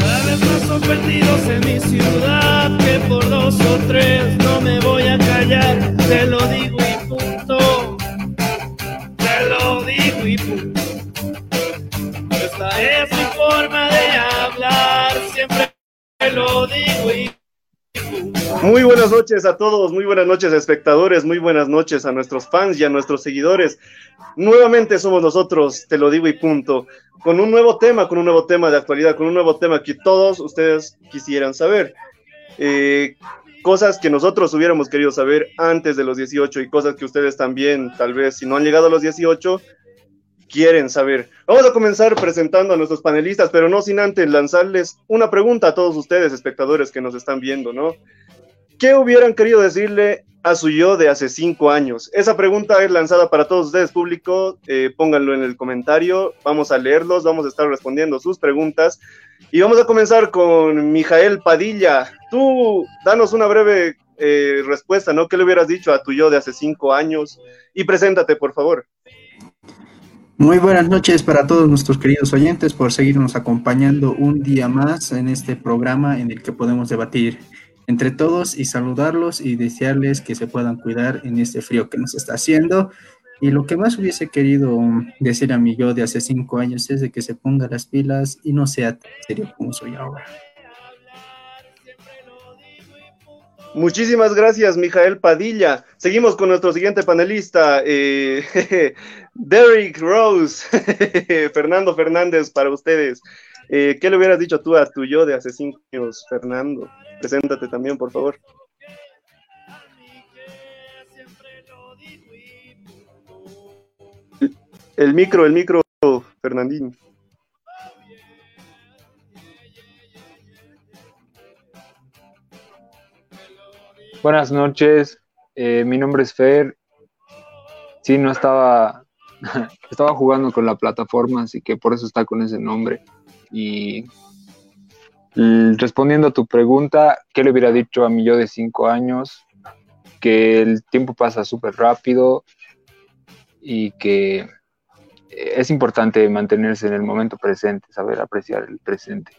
Cada vez más sorprendidos en mi ciudad, que por dos o tres no me voy a callar, te lo digo y punto, te lo digo y punto. Esta es muy buenas noches a todos, muy buenas noches espectadores, muy buenas noches a nuestros fans y a nuestros seguidores. Nuevamente somos nosotros, te lo digo y punto, con un nuevo tema, con un nuevo tema de actualidad, con un nuevo tema que todos ustedes quisieran saber. Eh, cosas que nosotros hubiéramos querido saber antes de los 18 y cosas que ustedes también, tal vez si no han llegado a los 18, quieren saber. Vamos a comenzar presentando a nuestros panelistas, pero no sin antes lanzarles una pregunta a todos ustedes, espectadores que nos están viendo, ¿no? ¿Qué hubieran querido decirle a su yo de hace cinco años? Esa pregunta es lanzada para todos ustedes, público. Eh, pónganlo en el comentario. Vamos a leerlos, vamos a estar respondiendo sus preguntas. Y vamos a comenzar con Mijael Padilla. Tú, danos una breve eh, respuesta, ¿no? ¿Qué le hubieras dicho a tu yo de hace cinco años? Y preséntate, por favor. Muy buenas noches para todos nuestros queridos oyentes por seguirnos acompañando un día más en este programa en el que podemos debatir entre todos y saludarlos y desearles que se puedan cuidar en este frío que nos está haciendo. Y lo que más hubiese querido decir a mi yo de hace cinco años es de que se ponga las pilas y no sea tan serio como soy ahora. Muchísimas gracias, Mijael Padilla. Seguimos con nuestro siguiente panelista, eh, Derrick Rose, Fernando Fernández, para ustedes. Eh, ¿Qué le hubieras dicho tú a tu yo de hace cinco años, Fernando? Preséntate también, por favor. El micro, el micro, Fernandín. Buenas noches, eh, mi nombre es Fer. Sí, no estaba, estaba jugando con la plataforma, así que por eso está con ese nombre. Y respondiendo a tu pregunta, ¿qué le hubiera dicho a mi yo de cinco años? Que el tiempo pasa súper rápido y que es importante mantenerse en el momento presente, saber apreciar el presente.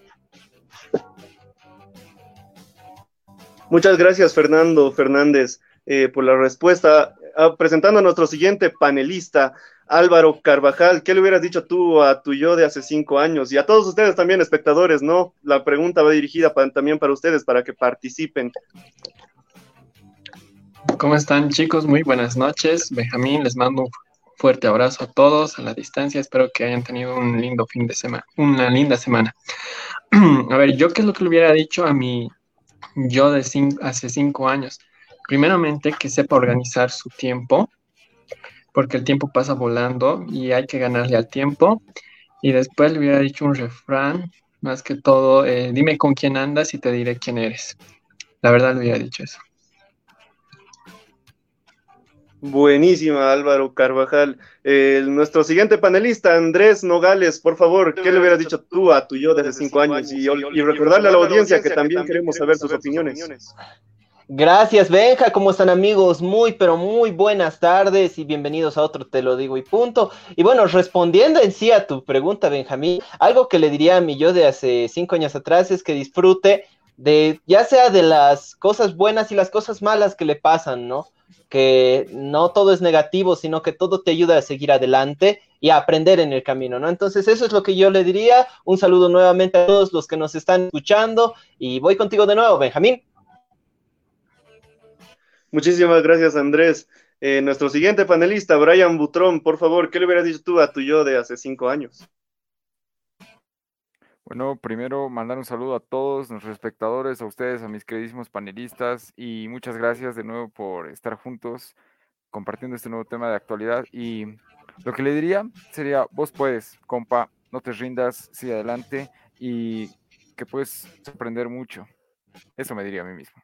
Muchas gracias, Fernando Fernández, eh, por la respuesta. Ah, presentando a nuestro siguiente panelista, Álvaro Carvajal, ¿qué le hubieras dicho tú a tu yo de hace cinco años? Y a todos ustedes también, espectadores, ¿no? La pregunta va dirigida también para ustedes, para que participen. ¿Cómo están chicos? Muy buenas noches. Benjamín, les mando un fuerte abrazo a todos a la distancia. Espero que hayan tenido un lindo fin de semana, una linda semana. a ver, yo qué es lo que le hubiera dicho a mi yo de hace cinco años. Primeramente, que sepa organizar su tiempo, porque el tiempo pasa volando y hay que ganarle al tiempo. Y después le hubiera dicho un refrán, más que todo, eh, dime con quién andas y te diré quién eres. La verdad le hubiera dicho eso. Buenísima, Álvaro Carvajal. nuestro siguiente panelista, Andrés Nogales, por favor, ¿qué le hubieras dicho tú a tu yo de hace cinco años? Y, y recordarle a la audiencia que también queremos saber sus opiniones. Gracias, Benja. ¿Cómo están, amigos? Muy, pero muy buenas tardes y bienvenidos a otro Te lo digo y punto. Y bueno, respondiendo en sí a tu pregunta, Benjamín, algo que le diría a mi yo de hace cinco años atrás es que disfrute de, ya sea de las cosas buenas y las cosas malas que le pasan, ¿no? Que no todo es negativo, sino que todo te ayuda a seguir adelante y a aprender en el camino, ¿no? Entonces, eso es lo que yo le diría. Un saludo nuevamente a todos los que nos están escuchando y voy contigo de nuevo, Benjamín. Muchísimas gracias, Andrés. Eh, nuestro siguiente panelista, Brian Butrón, por favor, ¿qué le hubieras dicho tú a tu yo de hace cinco años? Bueno, primero mandar un saludo a todos nuestros espectadores, a ustedes, a mis queridísimos panelistas y muchas gracias de nuevo por estar juntos compartiendo este nuevo tema de actualidad. Y lo que le diría sería, vos puedes, compa, no te rindas, sigue adelante y que puedes aprender mucho. Eso me diría a mí mismo.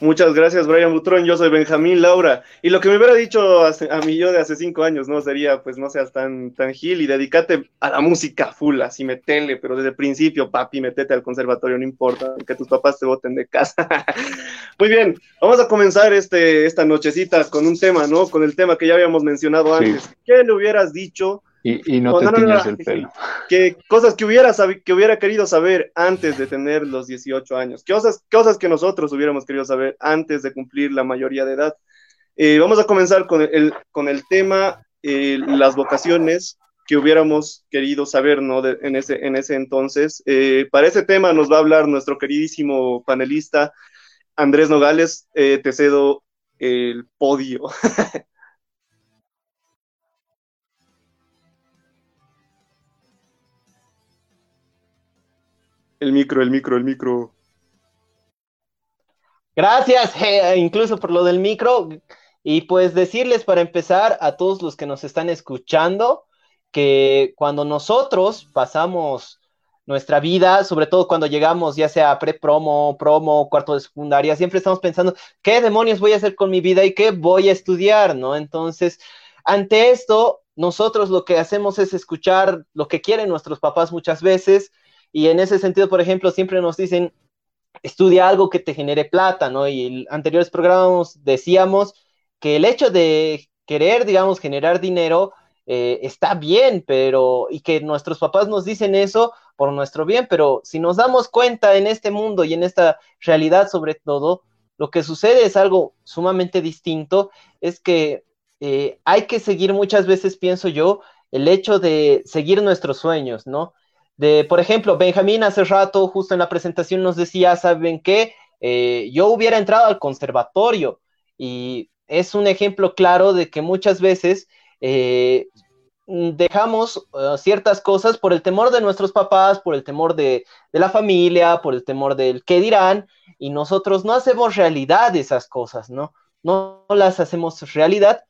Muchas gracias, Brian Butrón. Yo soy Benjamín Laura. Y lo que me hubiera dicho a mí yo de hace cinco años, ¿no? Sería, pues, no seas tan, tan gil y dedícate a la música full, así metele, pero desde el principio, papi, metete al conservatorio, no importa, que tus papás te voten de casa. Muy bien, vamos a comenzar este, esta nochecita con un tema, ¿no? Con el tema que ya habíamos mencionado antes. ¿Qué le hubieras dicho y, no, te no, el pelo. Que cosas que hubiera, que hubiera querido saber antes de tener los 18 años. Cosas, cosas que nosotros hubiéramos querido saber antes de cumplir la mayoría de edad. Eh, vamos a comenzar con el, con el tema, eh, las vocaciones que hubiéramos querido saber ¿no? en, ese, en ese entonces. Eh, para ese tema nos va a hablar nuestro queridísimo panelista Andrés Nogales. te cedo el podio. El micro, el micro, el micro. Gracias, incluso por lo del micro. Y pues decirles para empezar a todos los que nos están escuchando que cuando nosotros pasamos nuestra vida, sobre todo cuando llegamos ya sea pre-promo, promo, cuarto de secundaria, siempre estamos pensando, ¿qué demonios voy a hacer con mi vida y qué voy a estudiar? ¿No? Entonces, ante esto, nosotros lo que hacemos es escuchar lo que quieren nuestros papás muchas veces y en ese sentido, por ejemplo, siempre nos dicen, estudia algo que te genere plata, ¿no? Y en anteriores programas decíamos que el hecho de querer, digamos, generar dinero eh, está bien, pero, y que nuestros papás nos dicen eso por nuestro bien, pero si nos damos cuenta en este mundo y en esta realidad sobre todo, lo que sucede es algo sumamente distinto, es que eh, hay que seguir muchas veces, pienso yo, el hecho de seguir nuestros sueños, ¿no? De, por ejemplo, Benjamín hace rato, justo en la presentación, nos decía, ¿saben qué? Eh, yo hubiera entrado al conservatorio y es un ejemplo claro de que muchas veces eh, dejamos eh, ciertas cosas por el temor de nuestros papás, por el temor de, la familia, por el temor del qué dirán, y nosotros no hacemos realidad esas cosas, ¿no? No, las hacemos realidad.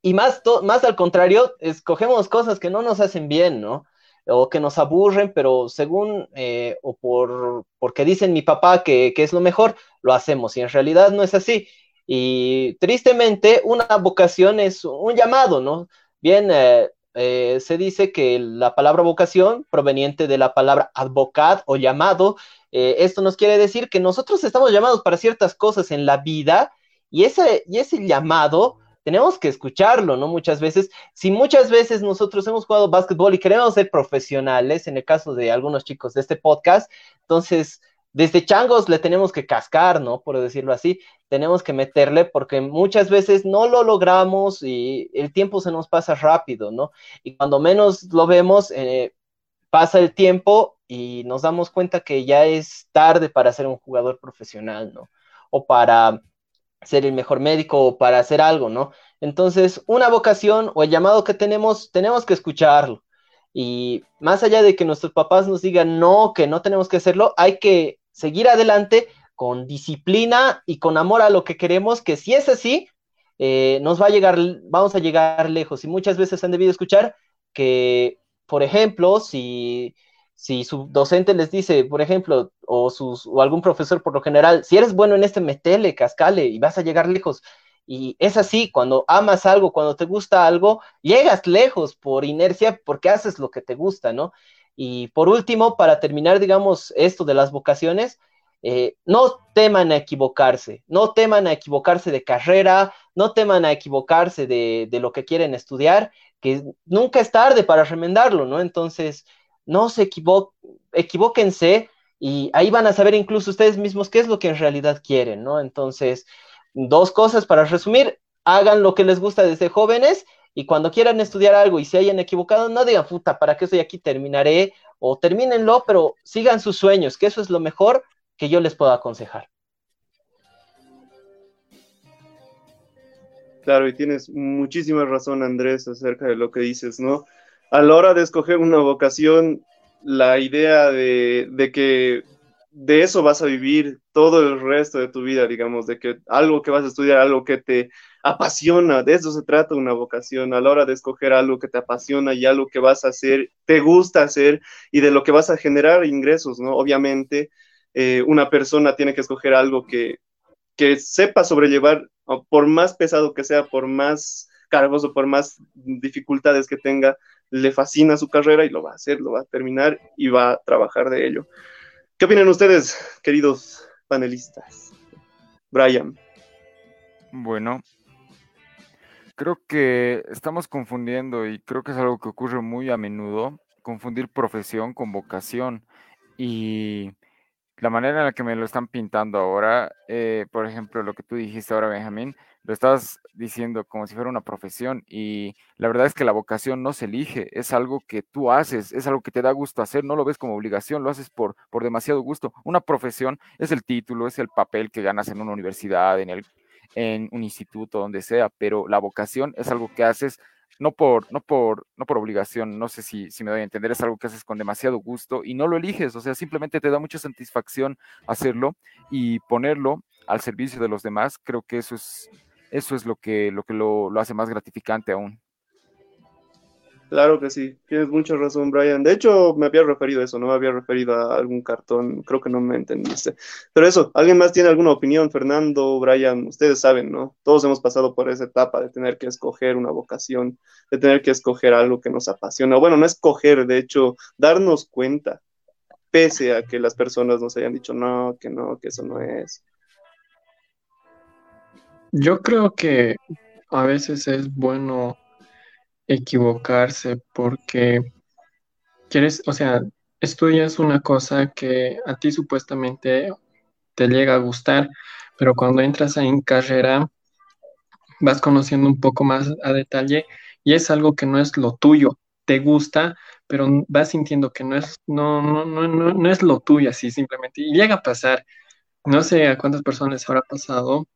Y más, más al contrario, escogemos cosas que no nos hacen bien, ¿no? O que nos aburren, pero según eh, o por porque dicen mi papá que, es lo mejor, lo hacemos y en realidad no es así. Y tristemente una vocación es un llamado, ¿no? Bien, eh, eh, se dice que la palabra vocación, proveniente de la palabra advocat o llamado, esto nos quiere decir que nosotros estamos llamados para ciertas cosas en la vida y ese, y ese llamado tenemos que escucharlo, ¿no? Muchas veces, si muchas veces nosotros hemos jugado básquetbol y queremos ser profesionales, en el caso de algunos chicos de este podcast, entonces, desde changos le tenemos que cascar, ¿no? Por decirlo así, tenemos que meterle porque muchas veces no lo logramos y el tiempo se nos pasa rápido, ¿no? Y cuando menos lo vemos, eh, pasa el tiempo y nos damos cuenta que ya es tarde para ser un jugador profesional, ¿no? O para ser el mejor médico o para hacer algo, ¿no? Entonces, una vocación o el llamado que tenemos, tenemos que escucharlo. Y más allá de que nuestros papás nos digan no, que no tenemos que hacerlo, hay que seguir adelante con disciplina y con amor a lo que queremos, que si es así, eh, nos va a llegar, vamos a llegar lejos. Y muchas veces han debido escuchar que, por ejemplo, si si su docente les dice, por ejemplo, o, sus, o algún profesor por lo general, si eres bueno en este, metele, cascale y vas a llegar lejos. Y es así, cuando amas algo, cuando te gusta algo, llegas lejos por inercia porque haces lo que te gusta, ¿no? Y por último, para terminar, digamos, esto de las vocaciones, eh, no teman a equivocarse, no teman a equivocarse de carrera, no teman a equivocarse de, de lo que quieren estudiar, que nunca es tarde para remendarlo, ¿no? Entonces, no se equivo equivóquense y ahí van a saber incluso ustedes mismos qué es lo que en realidad quieren, ¿no? Entonces, dos cosas para resumir, hagan lo que les gusta desde jóvenes y cuando quieran estudiar algo y se hayan equivocado, no digan, puta, ¿para qué estoy aquí? Terminaré o termínenlo, pero sigan sus sueños, que eso es lo mejor que yo les puedo aconsejar. Claro, y tienes muchísima razón, Andrés, acerca de lo que dices, ¿no? A la hora de escoger una vocación, la idea de, que de eso vas a vivir todo el resto de tu vida, digamos, de que algo que vas a estudiar, algo que te apasiona, de eso se trata una vocación, a la hora de escoger algo que te apasiona y algo que vas a hacer, te gusta hacer y de lo que vas a generar ingresos, ¿no? Obviamente, eh, una persona tiene que escoger algo que, que sepa sobrellevar, por más pesado que sea, por más cargos o por más dificultades que tenga, le fascina su carrera y lo va a hacer, lo va a terminar y va a trabajar de ello. ¿Qué opinan ustedes, queridos panelistas? Brian. Bueno, creo que estamos confundiendo y creo que es algo que ocurre muy a menudo, confundir profesión con vocación. Y la manera en la que me lo están pintando ahora, eh, por ejemplo, lo que tú dijiste ahora, Benjamín, lo estás diciendo como si fuera una profesión y la verdad es que la vocación no se elige, es algo que tú haces, es algo que te da gusto hacer, no lo ves como obligación, lo haces por, por demasiado gusto. Una profesión es el título, es el papel que ganas en una universidad, en, el, en un instituto, donde sea, pero la vocación es algo que haces no por, no por, no por obligación, no sé si, si me doy a entender, es algo que haces con demasiado gusto y no lo eliges, o sea, simplemente te da mucha satisfacción hacerlo y ponerlo al servicio de los demás, creo que eso es, eso es lo que lo, que lo, lo hace más gratificante aún. Claro que sí, tienes mucha razón, Brian. De hecho, me había referido a eso, no me había referido a algún cartón, creo que no me entendiste. Pero eso, ¿alguien más tiene alguna opinión? Fernando, Brian, ustedes saben, ¿no? Todos hemos pasado por esa etapa de tener que escoger una vocación, de tener que escoger algo que nos apasiona. Bueno, no escoger, de hecho, darnos cuenta, pese a que las personas nos hayan dicho, no, que no, que eso no es. Yo creo que a veces es bueno equivocarse porque quieres, o sea, estudias una cosa que a ti supuestamente te llega a gustar, pero cuando entras en carrera vas conociendo un poco más a detalle y es algo que no es lo tuyo, te gusta, pero vas sintiendo que no es, no, no, no, no, no es lo tuyo así simplemente. Y llega a pasar, no sé a cuántas personas habrá pasado,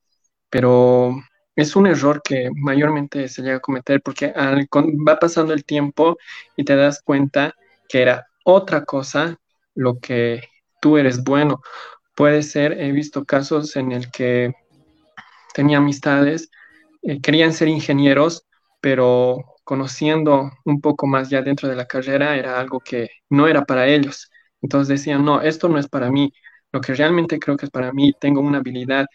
pero es un error que mayormente se llega a cometer porque va pasando el tiempo y te das cuenta que era otra cosa lo que tú eres bueno. Puede ser, he visto casos en el que tenía amistades, eh, querían ser ingenieros, pero conociendo un poco más ya dentro de la carrera era algo que no era para ellos. Entonces decían, no, esto no es para mí. Lo que realmente creo que es para mí, tengo una habilidad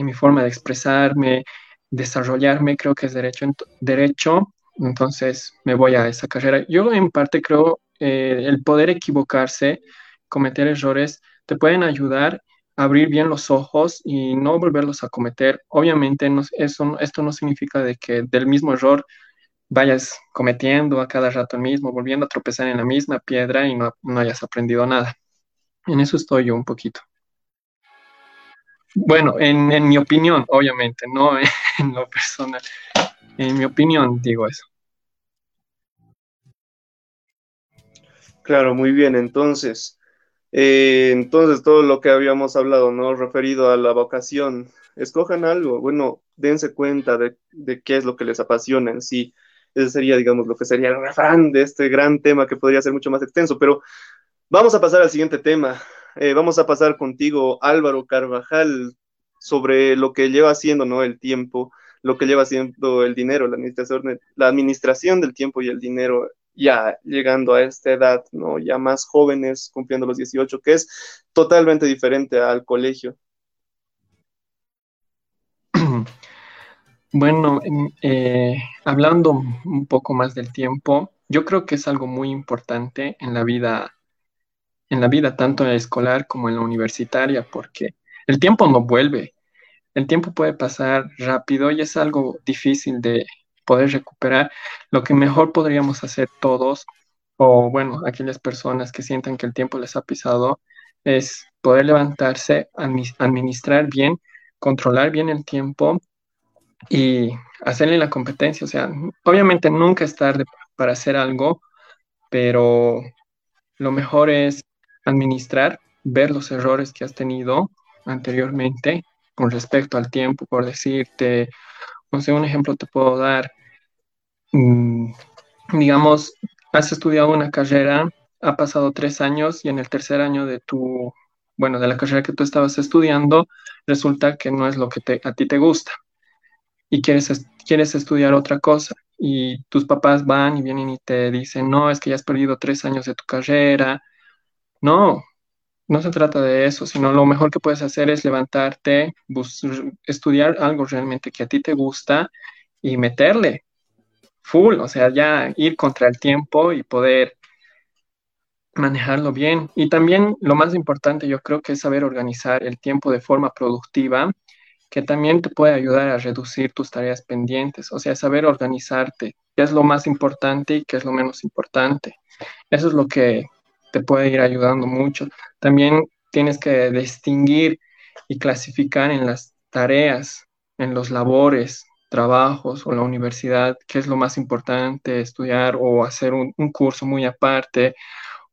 en mi forma de expresarme, desarrollarme, creo que es derecho, derecho, entonces me voy a esa carrera. Yo en parte creo eh, el poder equivocarse, cometer errores, te pueden ayudar a abrir bien los ojos y no volverlos a cometer. Obviamente no, eso, esto no significa de que del mismo error vayas cometiendo a cada rato el mismo, volviendo a tropezar en la misma piedra y no, no hayas aprendido nada. En eso estoy yo un poquito. Bueno, en, en mi opinión, obviamente, no en lo personal. En mi opinión, digo eso. Claro, muy bien. Entonces, eh, entonces todo lo que habíamos hablado, ¿no? Referido a la vocación, escojan algo. Bueno, dense cuenta de, de qué es lo que les apasiona en sí. Ese sería, digamos, lo que sería el refrán de este gran tema que podría ser mucho más extenso. Pero vamos a pasar al siguiente tema. Eh, vamos a pasar contigo, Álvaro Carvajal, sobre lo que lleva haciendo ¿no? el tiempo, lo que lleva haciendo el dinero, la administración, la administración del tiempo y el dinero ya llegando a esta edad, ¿no? ya más jóvenes, cumpliendo los 18, que es totalmente diferente al colegio. Bueno, eh, hablando un poco más del tiempo, yo creo que es algo muy importante en la vida en la vida tanto en la escolar como en la universitaria, porque el tiempo no vuelve. El tiempo puede pasar rápido y es algo difícil de poder recuperar. Lo que mejor podríamos hacer todos, o bueno, aquellas personas que sientan que el tiempo les ha pisado, es poder levantarse, administrar bien, controlar bien el tiempo y hacerle la competencia. O sea, obviamente nunca es tarde para hacer algo, pero lo mejor es administrar, ver los errores que has tenido anteriormente con respecto al tiempo, por decirte, no sé, un ejemplo te puedo dar, mm, digamos, has estudiado una carrera, ha pasado tres años y en el tercer año de tu, bueno, de la carrera que tú estabas estudiando, resulta que no es lo que a ti te gusta y quieres, quieres estudiar otra cosa y tus papás van y vienen y te dicen, no, es que ya has perdido tres años de tu carrera, no, no se trata de eso, sino lo mejor que puedes hacer es levantarte, estudiar algo realmente que a ti te gusta y meterle full, o sea, ya ir contra el tiempo y poder manejarlo bien. Y también lo más importante yo creo que es saber organizar el tiempo de forma productiva, que también te puede ayudar a reducir tus tareas pendientes, o sea, saber organizarte, qué es lo más importante y qué es lo menos importante. Eso es lo que te puede ir ayudando mucho. También tienes que distinguir y clasificar en las tareas, en los labores, trabajos o la universidad, qué es lo más importante, estudiar o hacer un, curso muy aparte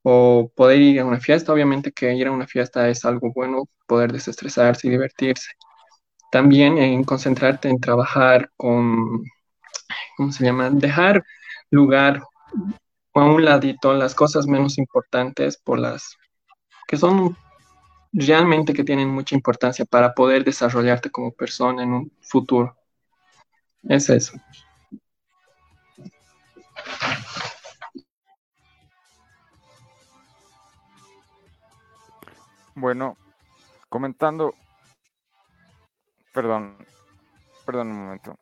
o poder ir a una fiesta. Obviamente que ir a una fiesta es algo bueno, poder desestresarse y divertirse. También en concentrarte en trabajar con, ¿cómo se llama? Dejar lugar a un ladito las cosas menos importantes por las que son realmente que tienen mucha importancia para poder desarrollarte como persona en un futuro. Es eso. Bueno, comentando, perdón, perdón un momento.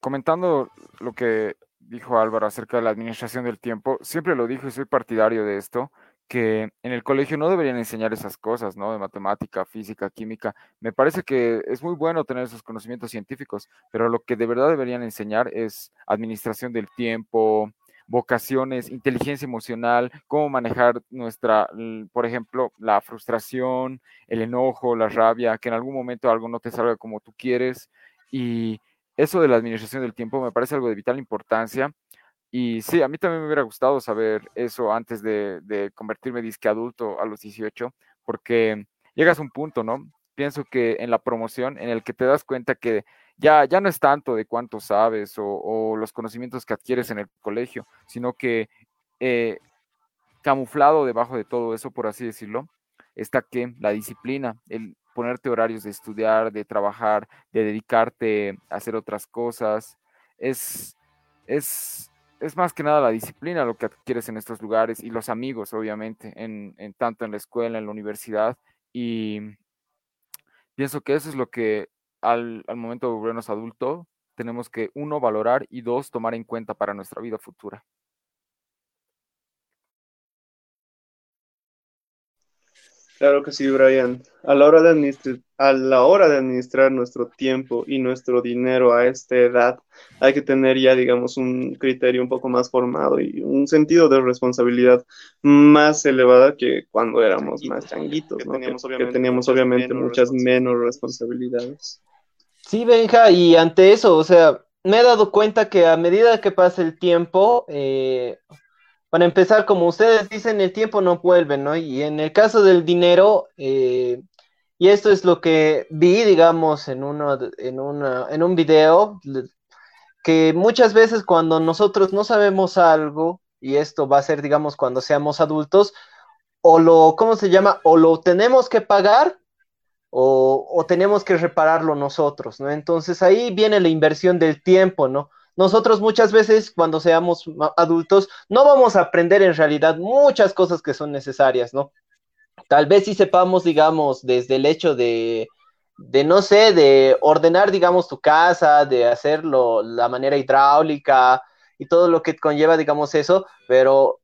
Comentando lo que dijo Álvaro acerca de la administración del tiempo, siempre lo dijo y soy partidario de esto, que en el colegio no deberían enseñar esas cosas, ¿no? De matemática, física, química. Me parece que es muy bueno tener esos conocimientos científicos, pero lo que de verdad deberían enseñar es administración del tiempo, vocaciones, inteligencia emocional, cómo manejar nuestra, por ejemplo, la frustración, el enojo, la rabia, que en algún momento algo no te salga como tú quieres y eso de la administración del tiempo me parece algo de vital importancia. Y sí, a mí también me hubiera gustado saber eso antes de, convertirme disque adulto a los 18, porque llegas a un punto, ¿no? Pienso que en la promoción, en el que te das cuenta que ya, ya no es tanto de cuánto sabes o, los conocimientos que adquieres en el colegio, sino que eh, camuflado debajo de todo eso, por así decirlo, está que la disciplina, el ponerte horarios de estudiar, de trabajar, de dedicarte a hacer otras cosas. Es, es, es más que nada la disciplina lo que adquieres en estos lugares y los amigos, obviamente, en, en tanto en la escuela, en la universidad. Y pienso que eso es lo que al, al momento de volvernos adultos tenemos que, uno, valorar y dos, tomar en cuenta para nuestra vida futura. Claro que sí, Brian. A la, hora de administrar, a la hora de administrar nuestro tiempo y nuestro dinero a esta edad, hay que tener ya, digamos, un criterio un poco más formado y un sentido de responsabilidad más elevada que cuando éramos más changuitos, ¿no? que teníamos obviamente, muchas menos responsabilidades. Sí, Benja, y ante eso, o sea, me he dado cuenta que a medida que pasa el tiempo, eh, para empezar, como ustedes dicen, el tiempo no vuelve, ¿no? Y en el caso del dinero, eh, y esto es lo que vi, digamos, en, uno, en, en un video, que muchas veces cuando nosotros no sabemos algo, y esto va a ser, digamos, cuando seamos adultos, o lo, ¿cómo se llama? O lo tenemos que pagar o, o tenemos que repararlo nosotros, ¿no? Entonces ahí viene la inversión del tiempo, ¿no? Nosotros muchas veces cuando seamos adultos no vamos a aprender en realidad muchas cosas que son necesarias, ¿no? Tal vez si sepamos, digamos, desde el hecho de, de no sé, de ordenar, digamos, tu casa, de hacerlo la manera hidráulica y todo lo que conlleva, digamos, eso, pero,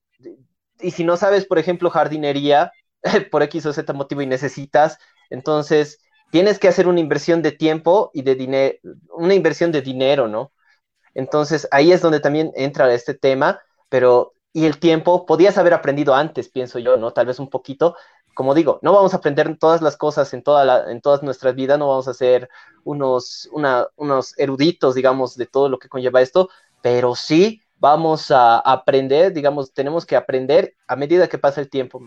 y si no sabes, por ejemplo, jardinería, por X o Z motivo y necesitas, entonces tienes que hacer una inversión de tiempo y de dinero, una inversión de dinero, ¿no? Entonces ahí es donde también entra este tema, pero y el tiempo, podías haber aprendido antes, pienso yo, ¿no? Tal vez un poquito. Como digo, no vamos a aprender todas las cosas en, toda en todas nuestras vidas, no vamos a ser unos, unos eruditos, digamos, de todo lo que conlleva esto, pero sí vamos a aprender, digamos, tenemos que aprender a medida que pasa el tiempo.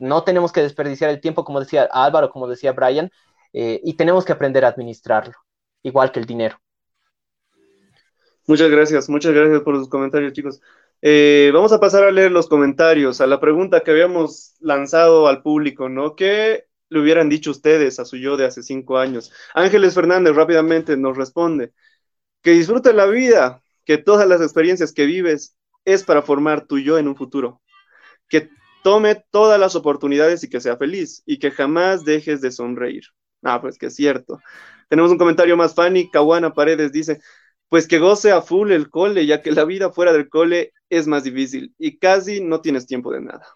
No tenemos que desperdiciar el tiempo, como decía Álvaro, como decía Brian, eh, y tenemos que aprender a administrarlo, igual que el dinero. Muchas gracias, muchas gracias por sus comentarios, chicos. Eh, vamos a pasar a leer los comentarios, a la pregunta que habíamos lanzado al público, ¿no? ¿Qué le hubieran dicho ustedes a su yo de hace cinco años? Ángeles Fernández rápidamente nos responde, que disfrute la vida, que todas las experiencias que vives es para formar tu yo en un futuro, que tome todas las oportunidades y que sea feliz y que jamás dejes de sonreír. Ah, pues que es cierto. Tenemos un comentario más funny. Kawana Paredes dice, pues que goce a full el cole, ya que la vida fuera del cole es más difícil y casi no tienes tiempo de nada.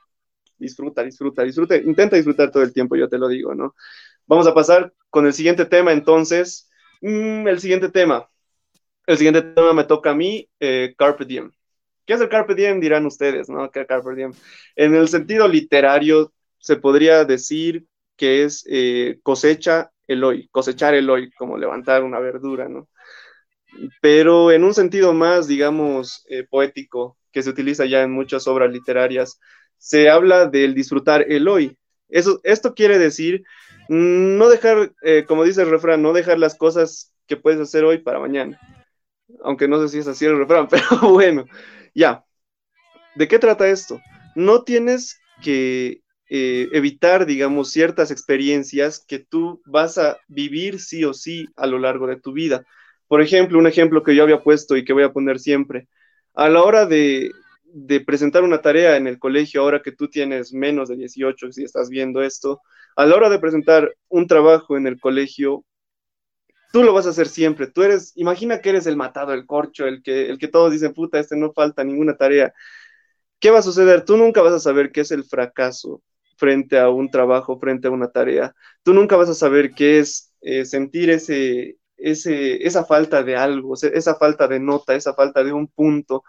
Disfruta, disfruta, disfruta, intenta disfrutar todo el tiempo, yo te lo digo, ¿no? Vamos a pasar con el siguiente tema, entonces. Mm, el siguiente tema. El siguiente tema me toca a mí, eh, Carpe Diem. ¿Qué es el Carpe Diem? Dirán ustedes, ¿no? ¿Qué es Carpe Diem? En el sentido literario, se podría decir que es eh, cosecha el hoy, cosechar el hoy, como levantar una verdura, ¿no? Pero en un sentido más, digamos, eh, poético, que se utiliza ya en muchas obras literarias, se habla del disfrutar el hoy. Eso, esto quiere decir mm, no dejar, eh, como dice el refrán, no dejar las cosas que puedes hacer hoy para mañana. Aunque no sé si es así el refrán, pero bueno, ya. ¿De qué trata esto? No tienes que eh, evitar, digamos, ciertas experiencias que tú vas a vivir sí o sí a lo largo de tu vida. Por ejemplo, un ejemplo que yo había puesto y que voy a poner siempre. A la hora de, presentar una tarea en el colegio, ahora que tú tienes menos de 18, si estás viendo esto, a la hora de presentar un trabajo en el colegio, tú lo vas a hacer siempre. Tú eres, imagina que eres el matado, el corcho, el que, el que todos dicen, puta, este no falta ninguna tarea. ¿Qué va a suceder? Tú nunca vas a saber qué es el fracaso frente a un trabajo, frente a una tarea. Tú nunca vas a saber qué es eh, sentir ese, esa falta de algo, esa falta de nota, esa falta de un punto.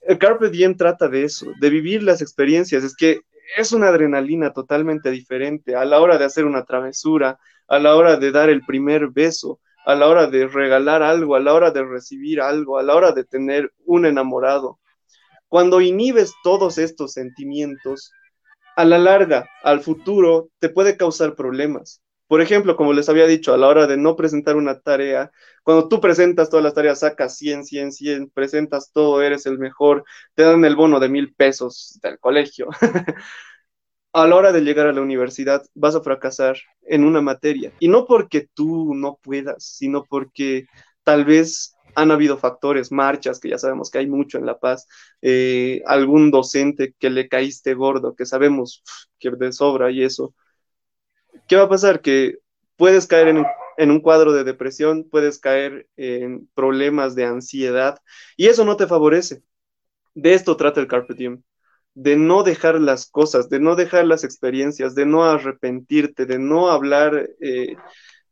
El Carpe Diem trata de eso, de vivir las experiencias. Es que es una adrenalina totalmente diferente a la hora de hacer una travesura, a la hora de dar el primer beso, a la hora de regalar algo, a la hora de recibir algo, a la hora de tener un enamorado. Cuando inhibes todos estos sentimientos, a la larga, al futuro, te puede causar problemas. Por ejemplo, como les había dicho, a la hora de no presentar una tarea, cuando tú presentas todas las tareas, sacas 100, 100, 100, presentas todo, eres el mejor, te dan el bono de mil pesos del colegio. a la hora de llegar a la universidad vas a fracasar en una materia. Y no porque tú no puedas, sino porque tal vez han habido factores, marchas, que ya sabemos que hay mucho en La Paz, eh, algún docente que le caíste gordo, que sabemos que de sobra y eso. ¿Qué va a pasar? Que puedes caer en, un cuadro de depresión, puedes caer en problemas de ansiedad y eso no te favorece. De esto trata el Carpe Diem, de no dejar las cosas, de no dejar las experiencias, de no arrepentirte, de no hablar, eh,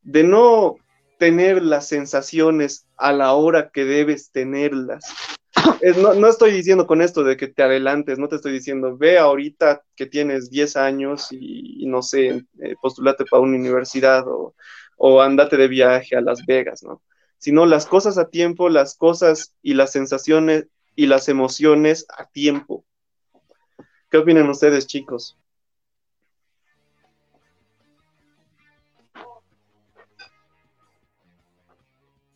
de no tener las sensaciones a la hora que debes tenerlas. no, estoy diciendo con esto de que te adelantes, no te estoy diciendo, ve ahorita que tienes 10 años y, no sé, eh, postulate para una universidad o, o andate de viaje a Las Vegas, ¿no? Sino las cosas a tiempo, las cosas y las sensaciones y las emociones a tiempo. ¿Qué opinan ustedes, chicos?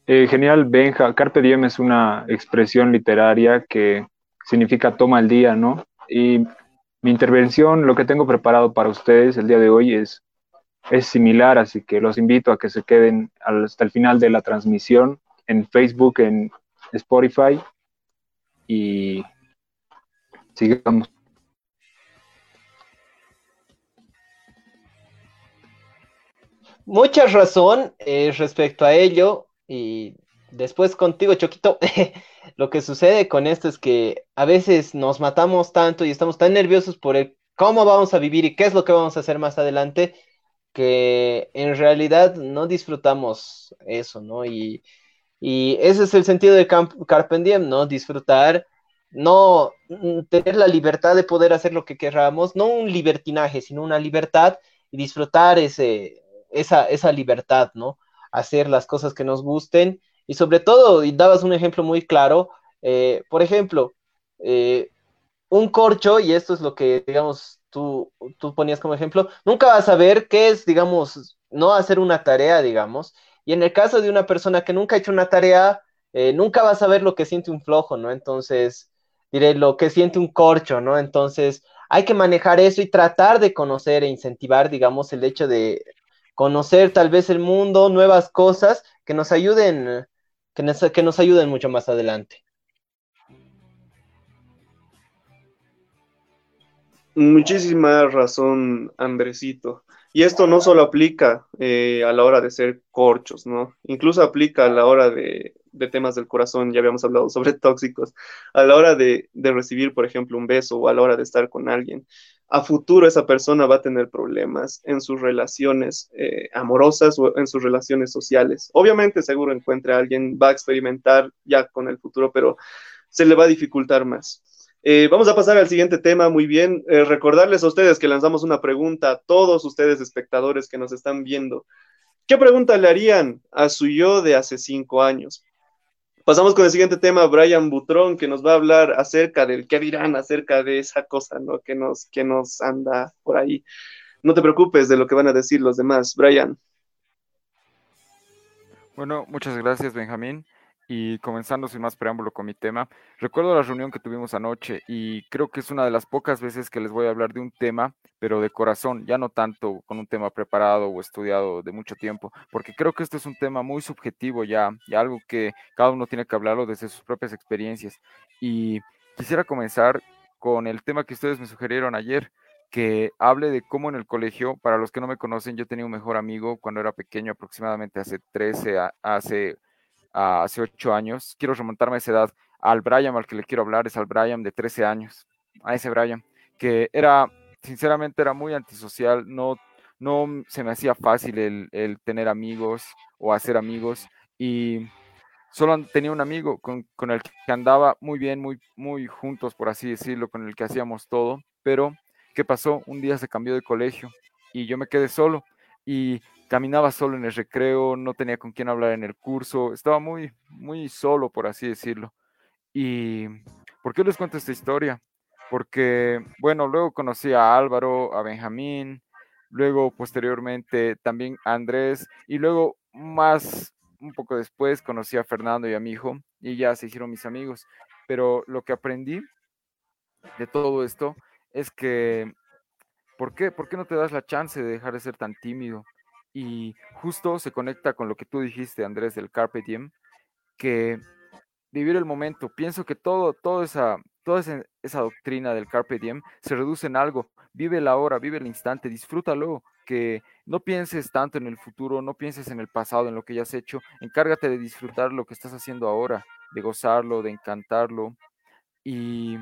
Eh, genial, Benja. Carpe diem es una expresión literaria que significa toma el día, ¿no? Y mi intervención, lo que tengo preparado para ustedes el día de hoy es, es similar, así que los invito a que se queden hasta el final de la transmisión en Facebook, en Spotify y sigamos. Mucha razón eh, respecto a ello. Y después contigo, Choquito, lo que sucede con esto es que a veces nos matamos tanto y estamos tan nerviosos por el cómo vamos a vivir y qué es lo que vamos a hacer más adelante, que en realidad no disfrutamos eso, ¿no? Y, ese es el sentido de Carpe Diem, ¿no? Disfrutar, no mm, tener la libertad de poder hacer lo que queramos, no un libertinaje, sino una libertad y disfrutar ese, esa, esa libertad, ¿no? Hacer las cosas que nos gusten y sobre todo, y dabas un ejemplo muy claro, eh, por ejemplo, eh, un corcho, y esto es lo que, digamos, tú, tú ponías como ejemplo, nunca vas a ver qué es, digamos, no hacer una tarea, digamos, y en el caso de una persona que nunca ha hecho una tarea, eh, nunca vas a ver lo que siente un flojo, ¿no? Entonces, diré, lo que siente un corcho, ¿no? Entonces, hay que manejar eso y tratar de conocer e incentivar, digamos, el hecho de conocer tal vez el mundo, nuevas cosas que nos ayuden, que nos, que nos ayuden mucho más adelante. Muchísima razón, Andresito. Y esto no solo aplica eh, a la hora de ser corchos, ¿no? Incluso aplica a la hora de, de temas del corazón, ya habíamos hablado sobre tóxicos, a la hora de, de, recibir, por ejemplo, un beso o a la hora de estar con alguien. A futuro esa persona va a tener problemas en sus relaciones eh, amorosas o en sus relaciones sociales. Obviamente seguro encuentre a alguien, va a experimentar ya con el futuro, pero se le va a dificultar más. Eh, vamos a pasar al siguiente tema, muy bien. Eh, recordarles a ustedes que lanzamos una pregunta a todos ustedes espectadores que nos están viendo. ¿Qué pregunta le harían a su yo de hace cinco años? Pasamos con el siguiente tema, Brian Butrón, que nos va a hablar acerca del qué dirán acerca de esa cosa, ¿no? Que nos, que nos anda por ahí. No te preocupes de lo que van a decir los demás, Brian. Bueno, muchas gracias, Benjamín. Y comenzando sin más preámbulo con mi tema, recuerdo la reunión que tuvimos anoche y creo que es una de las pocas veces que les voy a hablar de un tema, pero de corazón, ya no tanto con un tema preparado o estudiado de mucho tiempo, porque creo que este es un tema muy subjetivo ya, y algo que cada uno tiene que hablarlo desde sus propias experiencias. Y quisiera comenzar con el tema que ustedes me sugirieron ayer, que hable de cómo en el colegio, para los que no me conocen, yo tenía un mejor amigo cuando era pequeño, aproximadamente hace 13, hace hace ocho años. Quiero remontarme a esa edad. Al Brian al que le quiero hablar es al Brian de 13 años, a ese Brian, que era, sinceramente, era muy antisocial, no, no se me hacía fácil el, el tener amigos o hacer amigos y solo tenía un amigo con, con, el que andaba muy bien, muy, muy juntos, por así decirlo, con el que hacíamos todo, pero ¿qué pasó? Un día se cambió de colegio y yo me quedé solo y caminaba solo en el recreo, no tenía con quién hablar en el curso, estaba muy, muy solo, por así decirlo. ¿Y por qué les cuento esta historia? Porque, bueno, luego conocí a Álvaro, a Benjamín, luego posteriormente también a Andrés, y luego más, un poco después, conocí a Fernando y a mi hijo, y ya se hicieron mis amigos. Pero lo que aprendí de todo esto es que, ¿por qué? ¿Por qué no te das la chance de dejar de ser tan tímido? y justo se conecta con lo que tú dijiste, Andrés, del Carpe Diem, que vivir el momento, pienso que todo, esa, toda esa, doctrina del Carpe Diem se reduce en algo, vive la hora, vive el instante, disfrútalo, que no pienses tanto en el futuro, no pienses en el pasado, en lo que ya has hecho, encárgate de disfrutar lo que estás haciendo ahora, de gozarlo, de encantarlo, y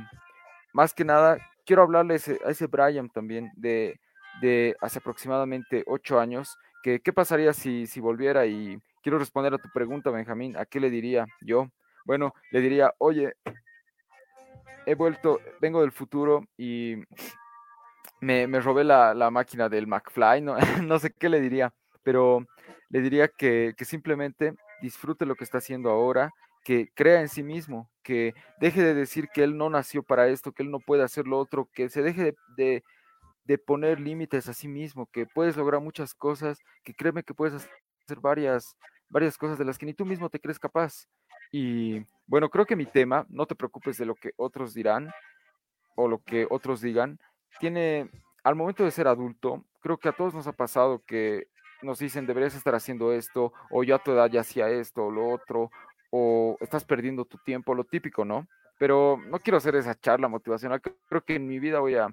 más que nada, quiero hablarle a ese, Brian también, de, de hace aproximadamente ocho años, ¿qué pasaría si, si volviera? Y quiero responder a tu pregunta, Benjamín, ¿a qué le diría yo? Bueno, le diría, oye, he vuelto, vengo del futuro y me, me robé la, la, máquina del McFly, no, no sé qué le diría, pero le diría que, que, simplemente disfrute lo que está haciendo ahora, que crea en sí mismo, que deje de decir que él no nació para esto, que él no puede hacer lo otro, que se deje de, de, poner límites a sí mismo, que puedes lograr muchas cosas, que créeme que puedes hacer varias, varias cosas de las que ni tú mismo te crees capaz. Y bueno, creo que mi tema, no te preocupes de lo que otros dirán o lo que otros digan, tiene, al momento de ser adulto, creo que a todos nos ha pasado que nos dicen deberías estar haciendo esto, o yo a tu edad ya hacía esto o lo otro, o estás perdiendo tu tiempo, lo típico, ¿no? Pero no quiero hacer esa charla motivacional, creo que en mi vida voy a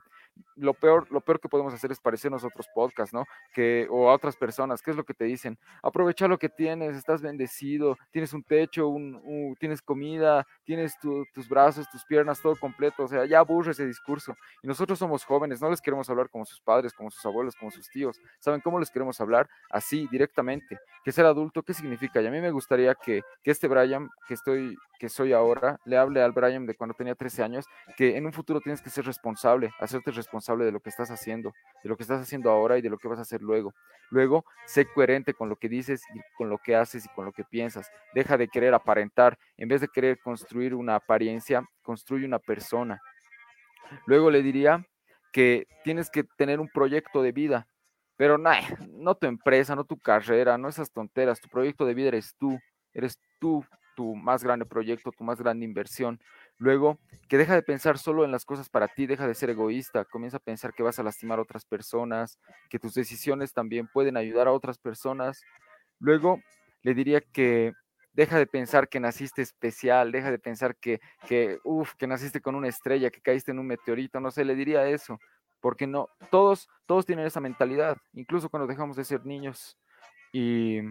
lo peor, lo peor que podemos hacer es parecernos a otros podcasts, ¿no? Que, o a otras personas, ¿qué es lo que te dicen? Aprovecha lo que tienes, estás bendecido, tienes un techo, un, tienes comida, tienes tus brazos, tus piernas, todo completo, o sea, ya aburre ese discurso. Y nosotros somos jóvenes, no les queremos hablar como sus padres, como sus abuelos, como sus tíos. ¿Saben cómo les queremos hablar? Así, directamente. Que ser adulto, ¿qué significa? Y a mí me gustaría que, que este Brian, que estoy, que soy ahora, le hable al Brian de cuando tenía 13 años, que en un futuro tienes que ser responsable, hacerte responsable de lo que estás haciendo, de lo que estás haciendo ahora y de lo que vas a hacer luego. Luego, sé coherente con lo que dices y con lo que haces y con lo que piensas. Deja de querer aparentar. En vez de querer construir una apariencia, construye una persona. Luego le diría que tienes que tener un proyecto de vida, pero no tu empresa, no tu carrera, no esas tonteras. Tu proyecto de vida eres tú, eres tú, tu más grande proyecto, tu más grande inversión. Luego, que deja de pensar solo en las cosas para ti, deja de ser egoísta, comienza a pensar que vas a lastimar a otras personas, que tus decisiones también pueden ayudar a otras personas. Luego, le diría que deja de pensar que naciste especial, deja de pensar que, que, uff, que naciste con una estrella, que caíste en un meteorito, no sé, le diría eso, porque no, todos, todos tienen esa mentalidad, incluso cuando dejamos de ser niños. Y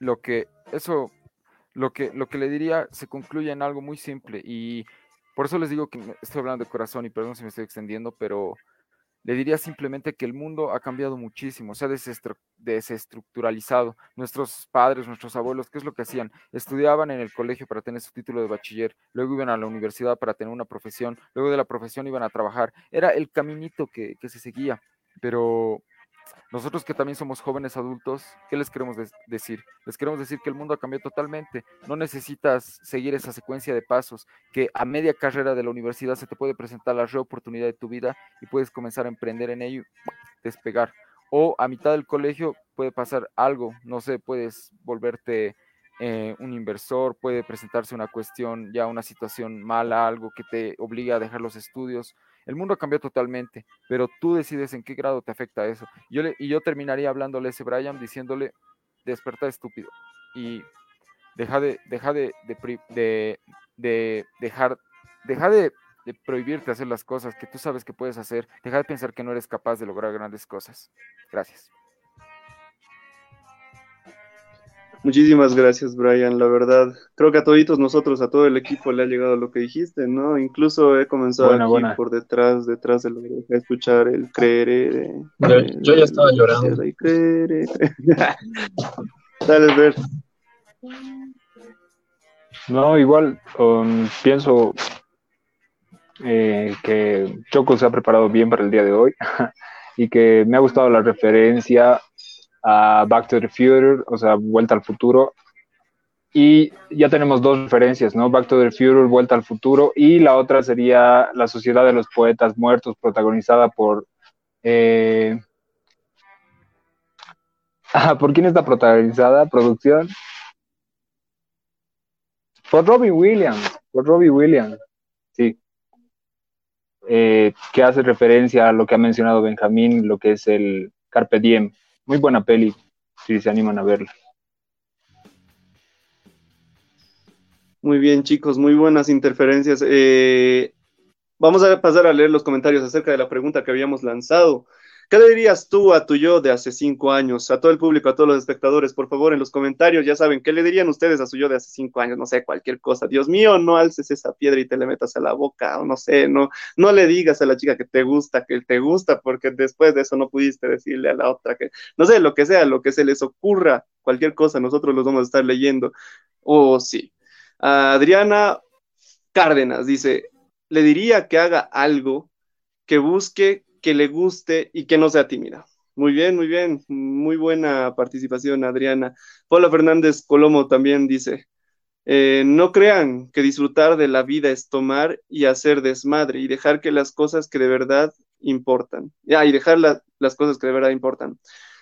lo que, eso, lo que, lo que le diría se concluye en algo muy simple y por eso les digo que estoy hablando de corazón y perdón si me estoy extendiendo, pero le diría simplemente que el mundo ha cambiado muchísimo, se ha desestructuralizado. Nuestros padres, nuestros abuelos, ¿qué es lo que hacían? Estudiaban en el colegio para tener su título de bachiller, luego iban a la universidad para tener una profesión, luego de la profesión iban a trabajar. Era el caminito que, que se seguía, pero nosotros que también somos jóvenes adultos, ¿qué les queremos decir? Les queremos decir que el mundo ha cambiado totalmente. No necesitas seguir esa secuencia de pasos, que a media carrera de la universidad se te puede presentar la reoportunidad de tu vida y puedes comenzar a emprender en ello, despegar. O a mitad del colegio puede pasar algo, no sé, puedes volverte eh, un inversor, puede presentarse una cuestión, ya una situación mala, algo que te obliga a dejar los estudios el mundo cambió totalmente, pero tú decides en qué grado te afecta eso. Yo le, y yo terminaría hablándole a ese Brian diciéndole, desperta estúpido y deja de, deja de, de, de dejar, deja de, prohibirte hacer las cosas que tú sabes que puedes hacer, deja de pensar que no eres capaz de lograr grandes cosas. Gracias. Muchísimas gracias, Brian. La verdad, creo que a toditos nosotros, a todo el equipo le ha llegado lo que dijiste, ¿no? Incluso he comenzado aquí por detrás, detrás de lo que a escuchar el creer. yo, ya estaba llorando. Y creer, Dale, ver. No, igual um, pienso eh, que Choco se ha preparado bien para el día de hoy y que me ha gustado la referencia Back to the Future, o sea, Vuelta al Futuro. Y ya tenemos dos referencias, ¿no? Back to the Future, Vuelta al Futuro, y la otra sería La Sociedad de los Poetas Muertos, protagonizada por... Eh... ¿Por quién está protagonizada? ¿Producción? Por Robbie Williams, por Robbie Williams, sí. Eh, que hace referencia a lo que ha mencionado Benjamín, lo que es el Carpe Diem, muy buena peli, si se animan a verla. Muy bien, chicos, muy buenas interferencias. Eh, vamos a pasar a leer los comentarios acerca de la pregunta que habíamos lanzado. ¿Qué le dirías tú a tu yo de hace cinco años? A todo el público, a todos los espectadores, por favor, en los comentarios, ya saben, ¿qué le dirían ustedes a su yo de hace cinco años? No sé, cualquier cosa. Dios mío, no alces esa piedra y te le metas a la boca, o no sé, no, no le digas a la chica que te gusta, que te gusta, porque después de eso no pudiste decirle a la otra que, no sé, lo que sea, lo que se les ocurra, cualquier cosa, nosotros los vamos a estar leyendo. Oh, sí. Adriana Cárdenas dice, le diría que haga algo que busque que le guste y que no sea tímida. Muy bien, muy bien, muy buena participación, Adriana. Paula Fernández Colomo también dice, eh, no crean que disfrutar de la vida es tomar y hacer desmadre y dejar que las cosas que de verdad importan. Ya, y dejar las cosas que de verdad importan.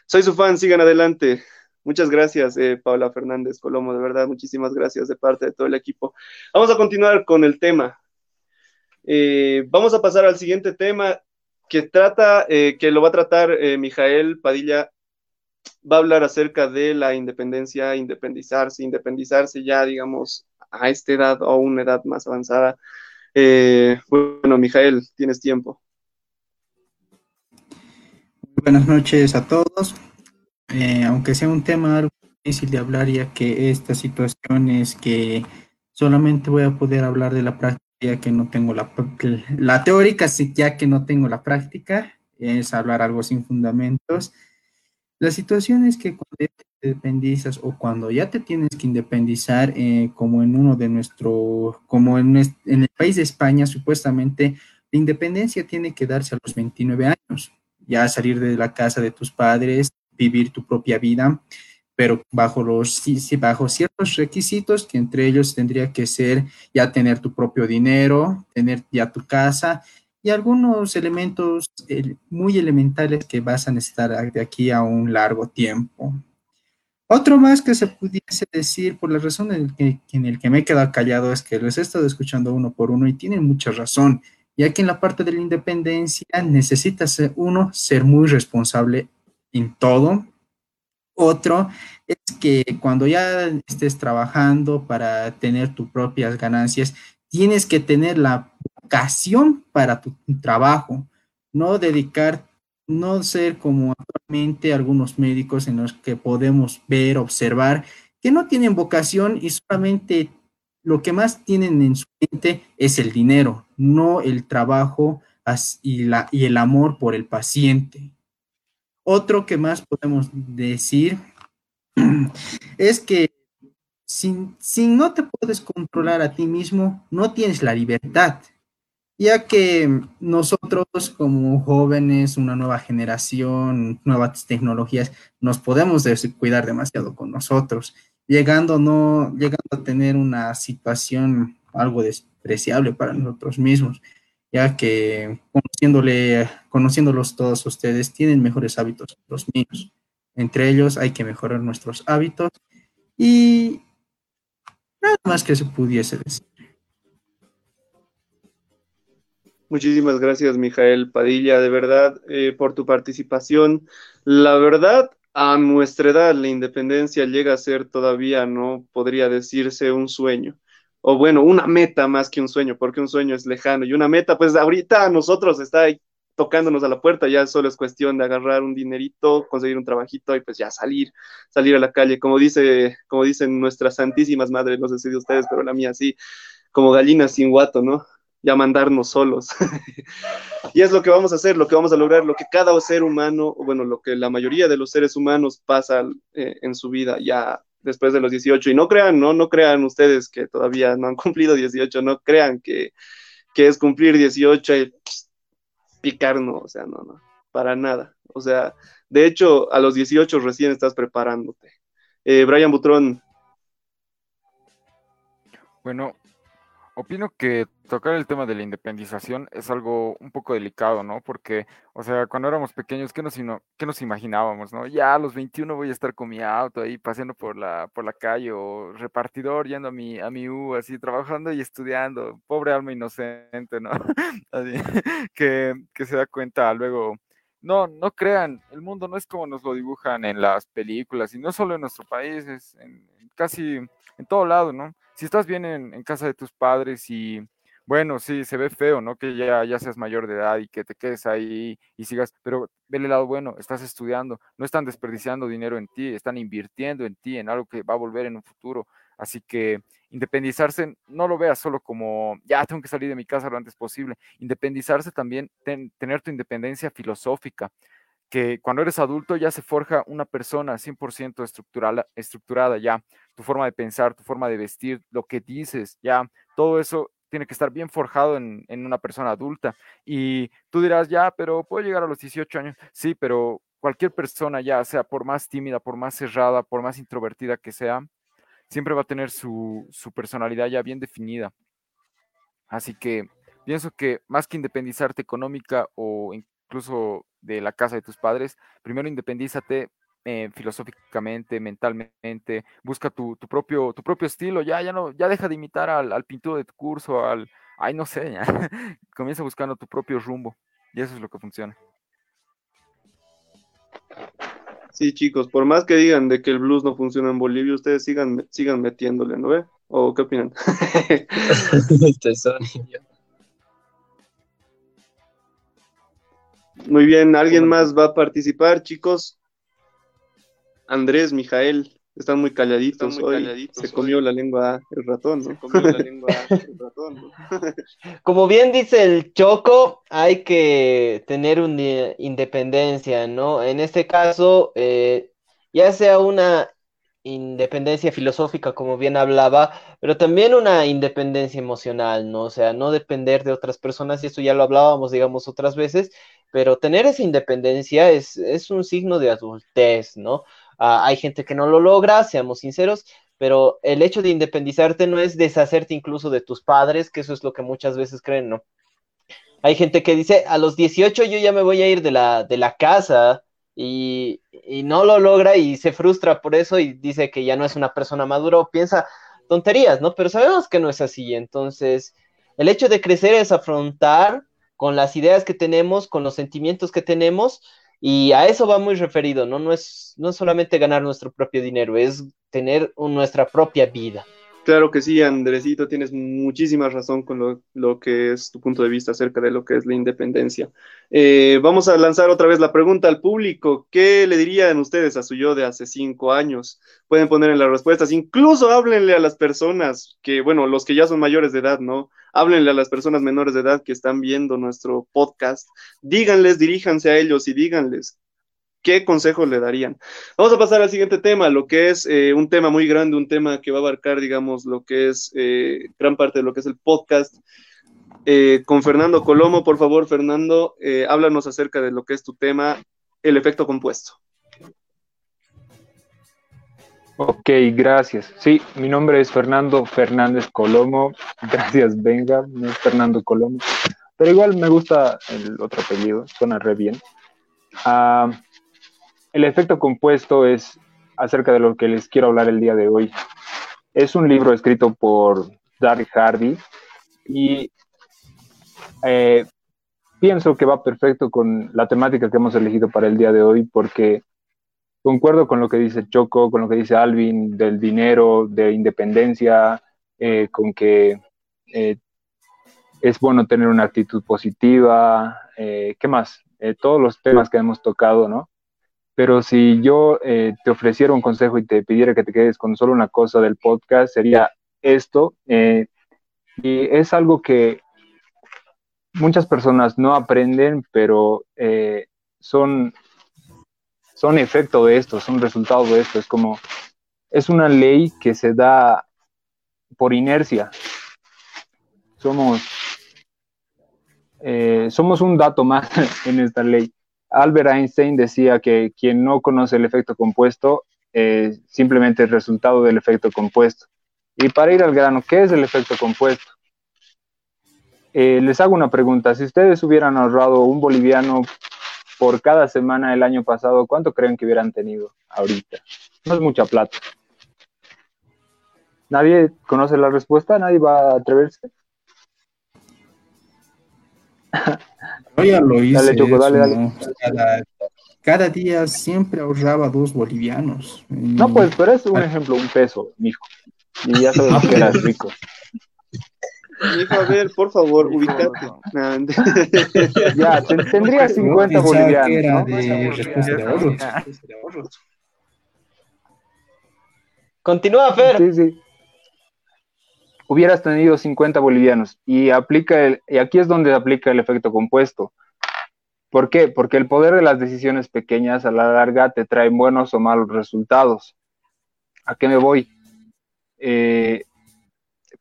Soy su fan, sigan adelante. Muchas gracias, eh, Paula Fernández Colomo, de verdad, muchísimas gracias de parte de todo el equipo. Vamos a continuar con el tema. Eh, vamos a pasar al siguiente tema que trata, eh, que lo va a tratar eh, Mijael Padilla, va a hablar acerca de la independencia, independizarse, independizarse ya, digamos, a esta edad o una edad más avanzada. Eh, bueno, Mijael, tienes tiempo. Buenas noches a todos. aunque sea un tema difícil de hablar, ya que esta situación es que solamente voy a poder hablar de la práctica ya que no tengo la, la teórica, ya que no tengo la práctica, es hablar algo sin fundamentos. La situación es que cuando te independizas o cuando ya te tienes que independizar, eh, como en uno de nuestro, como en, en el país de España, supuestamente la independencia tiene que darse a los 29 años, ya salir de la casa de tus padres, vivir tu propia vida pero bajo, los, bajo ciertos requisitos que entre ellos tendría que ser ya tener tu propio dinero, tener ya tu casa y algunos elementos eh, muy elementales que vas a necesitar de aquí a un largo tiempo. Otro más que se pudiese decir por la razón en el que, en el que me he quedado callado es que los he estado escuchando uno por uno y tienen mucha razón, ya que en la parte de la independencia necesita ser uno ser muy responsable en todo, otro es que cuando ya estés trabajando para tener tus propias ganancias, tienes que tener la vocación para tu trabajo, no dedicar, no ser como actualmente algunos médicos en los que podemos ver, observar, que no tienen vocación y solamente lo que más tienen en su mente es el dinero, no el trabajo y, la, y el amor por el paciente. Otro que más podemos decir es que si, no te puedes controlar a ti mismo, no tienes la libertad, ya que nosotros como jóvenes, una nueva generación, nuevas tecnologías, nos podemos cuidar demasiado con nosotros, llegando, no, llegando a tener una situación algo despreciable para nosotros mismos, ya que conociéndole, conociéndolos todos ustedes, tienen mejores hábitos los míos. Entre ellos hay que mejorar nuestros hábitos y Nada más que se pudiese decir. Muchísimas gracias, Mijael Padilla, de verdad, eh, por tu participación. La verdad, a nuestra edad, la independencia llega a ser todavía, no podría decirse un sueño. O bueno, una meta más que un sueño, porque un sueño es lejano. Y una meta, pues ahorita a nosotros está ahí tocándonos a la puerta, ya solo es cuestión de agarrar un dinerito, conseguir un trabajito y pues ya salir, salir a la calle, como dice, como dicen nuestras santísimas madres, no sé si de ustedes, pero la mía sí, como gallinas sin guato, ¿no? Ya mandarnos solos. y es lo que vamos a hacer, lo que vamos a lograr, lo que cada ser humano, bueno, lo que la mayoría de los seres humanos pasa eh, en su vida ya después de los 18. Y no crean, no, no crean ustedes que todavía no han cumplido 18, no crean que, que es cumplir 18 y picar, no, o sea, no, no, para nada. O sea, de hecho, a los 18 recién estás preparándote. Eh, Brian Butrón. Bueno, opino que tocar el tema de la independización es algo un poco delicado, ¿no? Porque, o sea, cuando éramos pequeños, ¿qué nos, qué nos imaginábamos, no? Ya a los 21 voy a estar con mi auto ahí paseando por la, por la calle o repartidor yendo a mi, a mi U, así, trabajando y estudiando. Pobre alma inocente, ¿no? que, que se da cuenta luego. No, no crean, el mundo no es como nos lo dibujan en las películas y no solo en nuestro país, es en, casi en todo lado, ¿no? Si estás bien en, casa de tus padres y bueno, sí, se ve feo, ¿no? Que ya, ya seas mayor de edad y que te quedes ahí y sigas, pero ve el lado bueno, estás estudiando, no están desperdiciando dinero en ti, están invirtiendo en ti, en algo que va a volver en un futuro. Así que independizarse, no lo veas solo como, ya tengo que salir de mi casa lo antes posible. Independizarse también, tener tu independencia filosófica, que cuando eres adulto ya se forja una persona 100% estructurada, estructurada ya, tu forma de pensar, tu forma de vestir, lo que dices, ya, todo eso tiene que estar bien forjado en, una persona adulta. Y tú dirás, ya, pero puedo llegar a los 18 años. Sí, pero cualquier persona, ya sea por más tímida, por más cerrada, por más introvertida que sea, siempre va a tener su, su personalidad ya bien definida. Así que pienso que más que independizarte económica o incluso de la casa de tus padres, primero independízate eh, filosóficamente, mentalmente, busca tu, propio, tu propio estilo, ya, ya no, ya deja de imitar al, al pintor de tu curso, al, ay, no sé, ya. comienza buscando tu propio rumbo, y eso es lo que funciona. Sí, chicos, por más que digan de que el blues no funciona en Bolivia, ustedes sigan, sigan metiéndole, ¿no ve? ¿O qué opinan? Muy bien, ¿alguien más va a participar, chicos? Andrés, Mijael, están muy calladitos, hoy. Se comió la lengua el ratón, ¿no? Se comió la lengua el ratón, Como bien dice el Choco, hay que tener una independencia, ¿no? En este caso, eh, ya sea una independencia filosófica, como bien hablaba, pero también una independencia emocional, ¿no? O sea, no depender de otras personas, y esto ya lo hablábamos, digamos, otras veces, pero tener esa independencia es, es un signo de adultez, ¿no? Ah, hay gente que no lo logra, seamos sinceros, pero el hecho de independizarte no es deshacerte incluso de tus padres, que eso es lo que muchas veces creen, ¿no? Hay gente que dice, a los 18 yo ya me voy a ir de la, de la casa y, no lo logra y se frustra por eso y dice que ya no es una persona madura o piensa tonterías, ¿no? Pero sabemos que no es así, entonces el hecho de crecer es afrontar con las ideas que tenemos, con los sentimientos que tenemos, y a eso va muy referido, ¿no? No es, no solamente ganar nuestro propio dinero, es tener nuestra propia vida. Claro que sí, Andresito, tienes muchísima razón con lo, que es tu punto de vista acerca de lo que es la independencia. Eh, vamos a lanzar otra vez la pregunta al público. ¿Qué le dirían ustedes a su yo de hace cinco años? Pueden poner en las respuestas, incluso háblenle a las personas que, bueno, los que ya son mayores de edad, ¿no? Háblenle a las personas menores de edad que están viendo nuestro podcast. Díganles, diríjanse a ellos y díganles ¿qué consejos le darían? Vamos a pasar al siguiente tema, lo que es eh, un tema muy grande, un tema que va a abarcar, digamos, lo que es eh, gran parte de lo que es el podcast. Eh, con Fernando Colomo, por favor, Fernando, háblanos acerca de lo que es tu tema, el efecto compuesto. Ok, gracias. Sí, mi nombre es Fernando Fernández Colomo. Gracias, venga, no es Fernando Colomo. Pero igual me gusta el otro apellido, suena re bien. Ah, el efecto compuesto es acerca de lo que les quiero hablar el día de hoy. Es un libro escrito por Darry Hardy y eh, pienso que va perfecto con la temática que hemos elegido para el día de hoy porque concuerdo con lo que dice Choco, con lo que dice Alvin del dinero, de independencia, eh, con que eh, es bueno tener una actitud positiva, ¿qué más? todos los temas que hemos tocado, ¿no? Pero si yo eh, te ofreciera un consejo y te pidiera que te quedes con solo una cosa del podcast, sería esto. Eh, y es algo que muchas personas no aprenden, pero eh, son, son efecto de esto, son resultado de esto. Es como, es una ley que se da por inercia. Somos, somos un dato más en esta ley. Albert Einstein decía que quien no conoce el efecto compuesto eh, simplemente es resultado del efecto compuesto. Y para ir al grano, ¿qué es el efecto compuesto? Eh, les hago una pregunta. Si ustedes hubieran ahorrado un boliviano por cada semana el año pasado, ¿cuánto creen que hubieran tenido ahorita? No es mucha plata. ¿Nadie conoce la respuesta? ¿Nadie va a atreverse? Yo ya lo hice. Cada, día siempre ahorraba dos bolivianos. No, pues, pero es un ejemplo, un peso, mijo. Y ya sabes que eras rico. Mijo, a ver, por favor, ubicate. ya, tendría 50 bolivianos. Continúa, Fer. Sí, sí hubieras tenido 50 bolivianos. Y, aplica el, y aquí es donde aplica el efecto compuesto. ¿Por qué? Porque el poder de las decisiones pequeñas a la larga te trae buenos o malos resultados. ¿A qué me voy? Eh,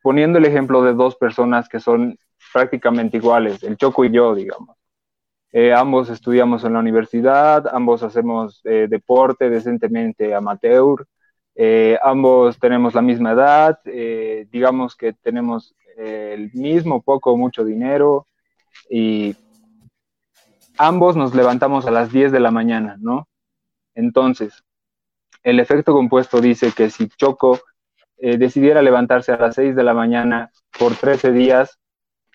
poniendo el ejemplo de dos personas que son prácticamente iguales, el Choco y yo, digamos. Eh, ambos estudiamos en la universidad, ambos hacemos eh, deporte decentemente amateur, eh, ambos tenemos la misma edad, eh, digamos que tenemos eh, el mismo poco o mucho dinero y ambos nos levantamos a las 10 de la mañana, ¿no? Entonces, el efecto compuesto dice que si Choco decidiera levantarse a las 6 de la mañana por 13 días,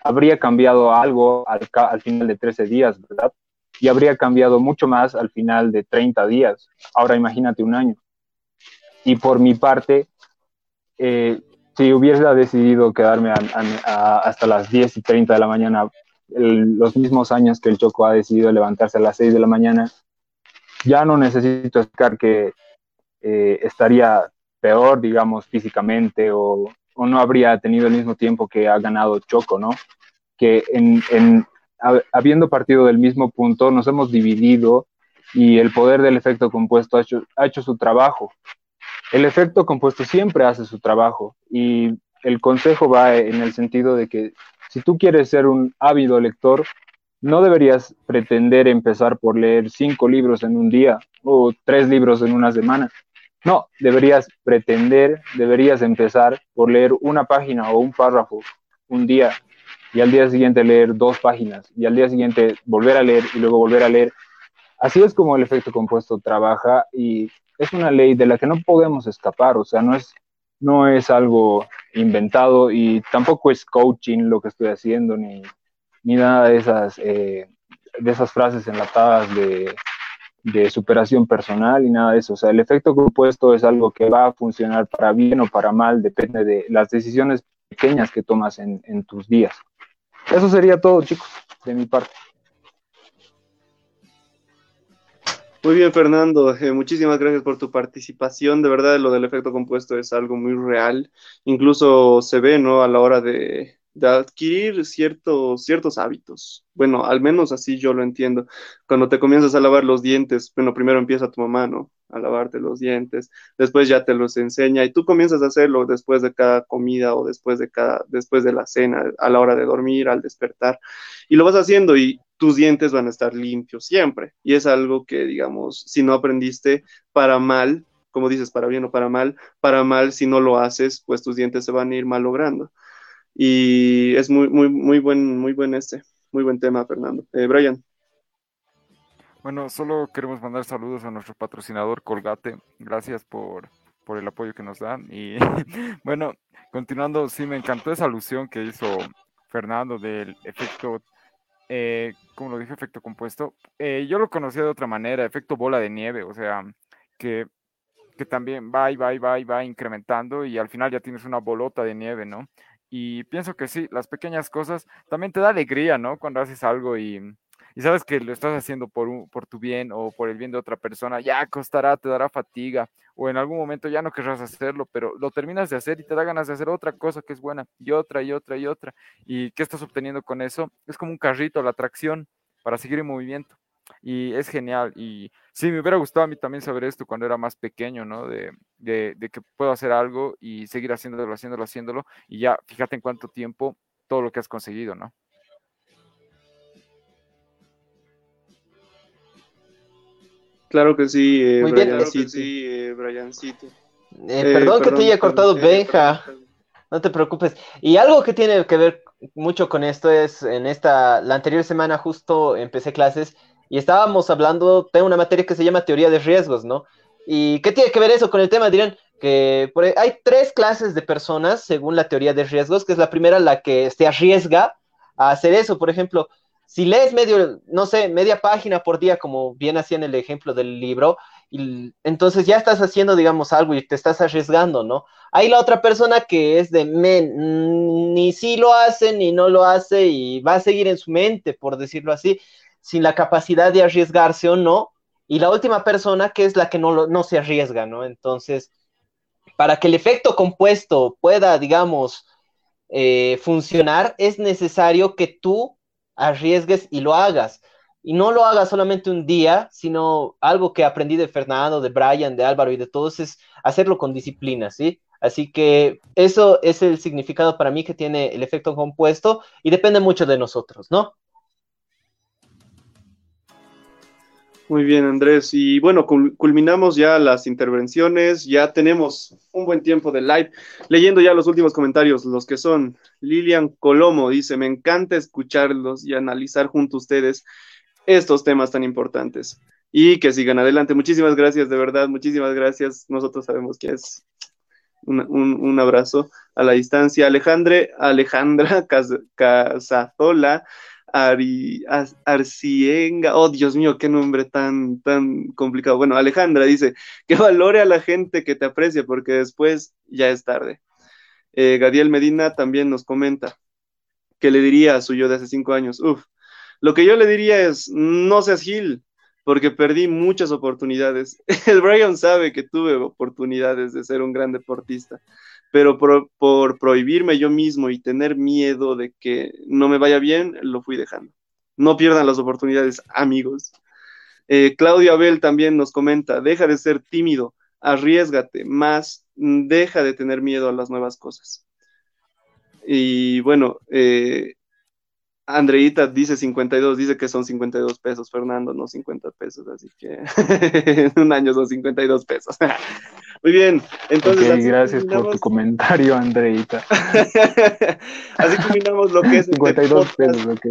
habría cambiado algo al, al final de 13 días, ¿verdad? Y habría cambiado mucho más al final de 30 días. Ahora imagínate un año. Y por mi parte, eh, si hubiera decidido quedarme hasta las 10 y 30 de la mañana, los mismos años que el Choco ha decidido levantarse a las 6 de la mañana, ya no necesito explicar que eh, estaría peor, digamos, físicamente o, o, no habría tenido el mismo tiempo que ha ganado Choco, ¿no? Que en, en, habiendo partido del mismo punto, nos hemos dividido y el poder del efecto compuesto ha hecho, ha hecho su trabajo. El efecto compuesto siempre hace su trabajo y el consejo va en el sentido de que si tú quieres ser un ávido lector, no deberías pretender empezar por leer cinco libros en un día o tres libros en una semana. No, deberías pretender, deberías empezar por leer una página o un párrafo un día y al día siguiente leer dos páginas y al día siguiente volver a leer y luego volver a leer. Así es como el efecto compuesto trabaja y es una ley de la que no podemos escapar, o sea, no es, no es algo inventado y tampoco es coaching lo que estoy haciendo, ni, ni nada de esas, eh, de esas frases enlatadas de de superación personal y nada de eso. O sea, el efecto compuesto es algo que va a funcionar para bien o para mal, depende de las decisiones pequeñas que tomas en, en tus días. Eso sería todo, chicos, de mi parte. Muy bien, Fernando. Eh, muchísimas gracias por tu participación. De verdad, lo del efecto compuesto es algo muy real. Incluso se ve, ¿no? A la hora de, de adquirir ciertos, ciertos hábitos. Bueno, al menos así yo lo entiendo. Cuando te comienzas a lavar los dientes, bueno, primero empieza tu mamá, ¿no? A lavarte los dientes, después ya te los enseña y tú comienzas a hacerlo después de cada comida o después de cada, después de la cena, a la hora de dormir, al despertar. Y lo vas haciendo y tus dientes van a estar limpios siempre. Y es algo que, digamos, si no aprendiste para mal, como dices, para bien o para mal, para mal, si no lo haces, pues tus dientes se van a ir malogrando. Y es muy, muy, muy buen, muy buen este, muy buen tema, Fernando. Eh, Brian. Bueno, solo queremos mandar saludos a nuestro patrocinador Colgate. Gracias por, por el apoyo que nos dan. Y bueno, continuando, sí, me encantó esa alusión que hizo Fernando del efecto, eh, como lo dije, efecto compuesto. Eh, yo lo conocía de otra manera, efecto bola de nieve, o sea, que, que también va y va y va y va incrementando y al final ya tienes una bolota de nieve, ¿no? Y pienso que sí, las pequeñas cosas también te da alegría, ¿no? Cuando haces algo y, y sabes que lo estás haciendo por, por tu bien o por el bien de otra persona, ya costará, te dará fatiga o en algún momento ya no querrás hacerlo, pero lo terminas de hacer y te da ganas de hacer otra cosa que es buena y otra y otra y otra. ¿Y qué estás obteniendo con eso? Es como un carrito, la atracción para seguir en movimiento y es genial. Y sí, me hubiera gustado a mí también saber esto cuando era más pequeño, ¿no? De, de, de, que puedo hacer algo y seguir haciéndolo, haciéndolo, haciéndolo, y ya, fíjate en cuánto tiempo todo lo que has conseguido, ¿no? Claro que sí, eh, Muy Brian, bien. Claro que sí, eh, Briancito. Eh, perdón, perdón, que te haya cortado, Benja. No te preocupes. Y algo que tiene que ver mucho con esto es, en esta, la anterior semana justo empecé clases y estábamos hablando, tengo una materia que se llama teoría de riesgos, ¿no? ¿Y qué tiene que ver eso con el tema? Dirán que por, hay tres clases de personas según la teoría de riesgos, que es la primera la que se arriesga a hacer eso, por ejemplo, si lees medio, no sé, media página por día, como bien hacía en el ejemplo del libro, y, entonces ya estás haciendo, digamos, algo y te estás arriesgando, ¿no? Hay la otra persona que es de, men, ni si lo hace, ni no lo hace, y va a seguir en su mente, por decirlo así sin la capacidad de arriesgarse o no, y la última persona que es la que no, no se arriesga, ¿no? Entonces, para que el efecto compuesto pueda, digamos, eh, funcionar, es necesario que tú arriesgues y lo hagas. Y no lo hagas solamente un día, sino algo que aprendí de Fernando, de Brian, de Álvaro y de todos, es hacerlo con disciplina, ¿sí? Así que eso es el significado para mí que tiene el efecto compuesto y depende mucho de nosotros, ¿no? Muy bien, Andrés. Y bueno, culminamos ya las intervenciones, ya tenemos un buen tiempo de live. Leyendo ya los últimos comentarios, los que son Lilian Colomo dice, me encanta escucharlos y analizar junto a ustedes estos temas tan importantes. Y que sigan adelante. Muchísimas gracias, de verdad, muchísimas gracias. Nosotros sabemos que es un, un abrazo a la distancia. Alejandre, Alejandra Casazola Ari, Arcienga, oh Dios mío, qué nombre tan, tan complicado. Bueno, Alejandra dice, que valore a la gente que te aprecia porque después ya es tarde. Eh, Gadiel Medina también nos comenta que le diría a su yo de hace cinco años, uff, lo que yo le diría es, no seas Gil, porque perdí muchas oportunidades. El Brian sabe que tuve oportunidades de ser un gran deportista, pero por, prohibirme yo mismo y tener miedo de que no me vaya bien, lo fui dejando. No pierdan las oportunidades, amigos. Eh, Claudio Abel también nos comenta, deja de ser tímido, arriesgate más, deja de tener miedo a las nuevas cosas. Y bueno, eh, Andreita dice 52, dice que son 52 pesos, Fernando, no 50 pesos, así que en un año son 52 pesos. Muy bien, entonces... Okay, gracias por tu comentario, Andreita. así culminamos lo que es... 52 este pesos, ok.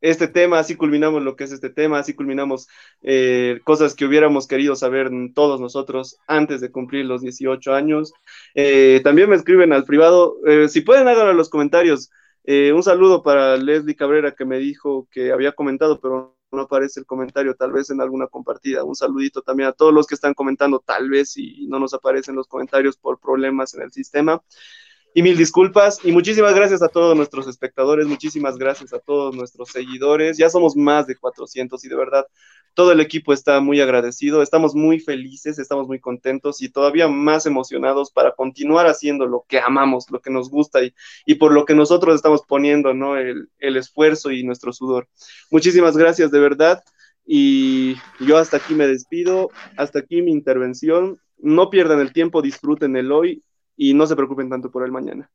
Este tema, así culminamos lo que es este tema, así culminamos eh, cosas que hubiéramos querido saber todos nosotros antes de cumplir los 18 años. Eh, también me escriben al privado, eh, si pueden háganlo en los comentarios, eh, un saludo para Leslie Cabrera que me dijo que había comentado, pero no aparece el comentario, tal vez en alguna compartida. Un saludito también a todos los que están comentando, tal vez y no nos aparecen los comentarios por problemas en el sistema. Y mil disculpas y muchísimas gracias a todos nuestros espectadores, muchísimas gracias a todos nuestros seguidores. Ya somos más de 400 y de verdad todo el equipo está muy agradecido, estamos muy felices, estamos muy contentos y todavía más emocionados para continuar haciendo lo que amamos, lo que nos gusta y, y por lo que nosotros estamos poniendo, ¿no? El, el esfuerzo y nuestro sudor. Muchísimas gracias de verdad y yo hasta aquí me despido, hasta aquí mi intervención. No pierdan el tiempo, disfruten el hoy y no se preocupen tanto por el mañana.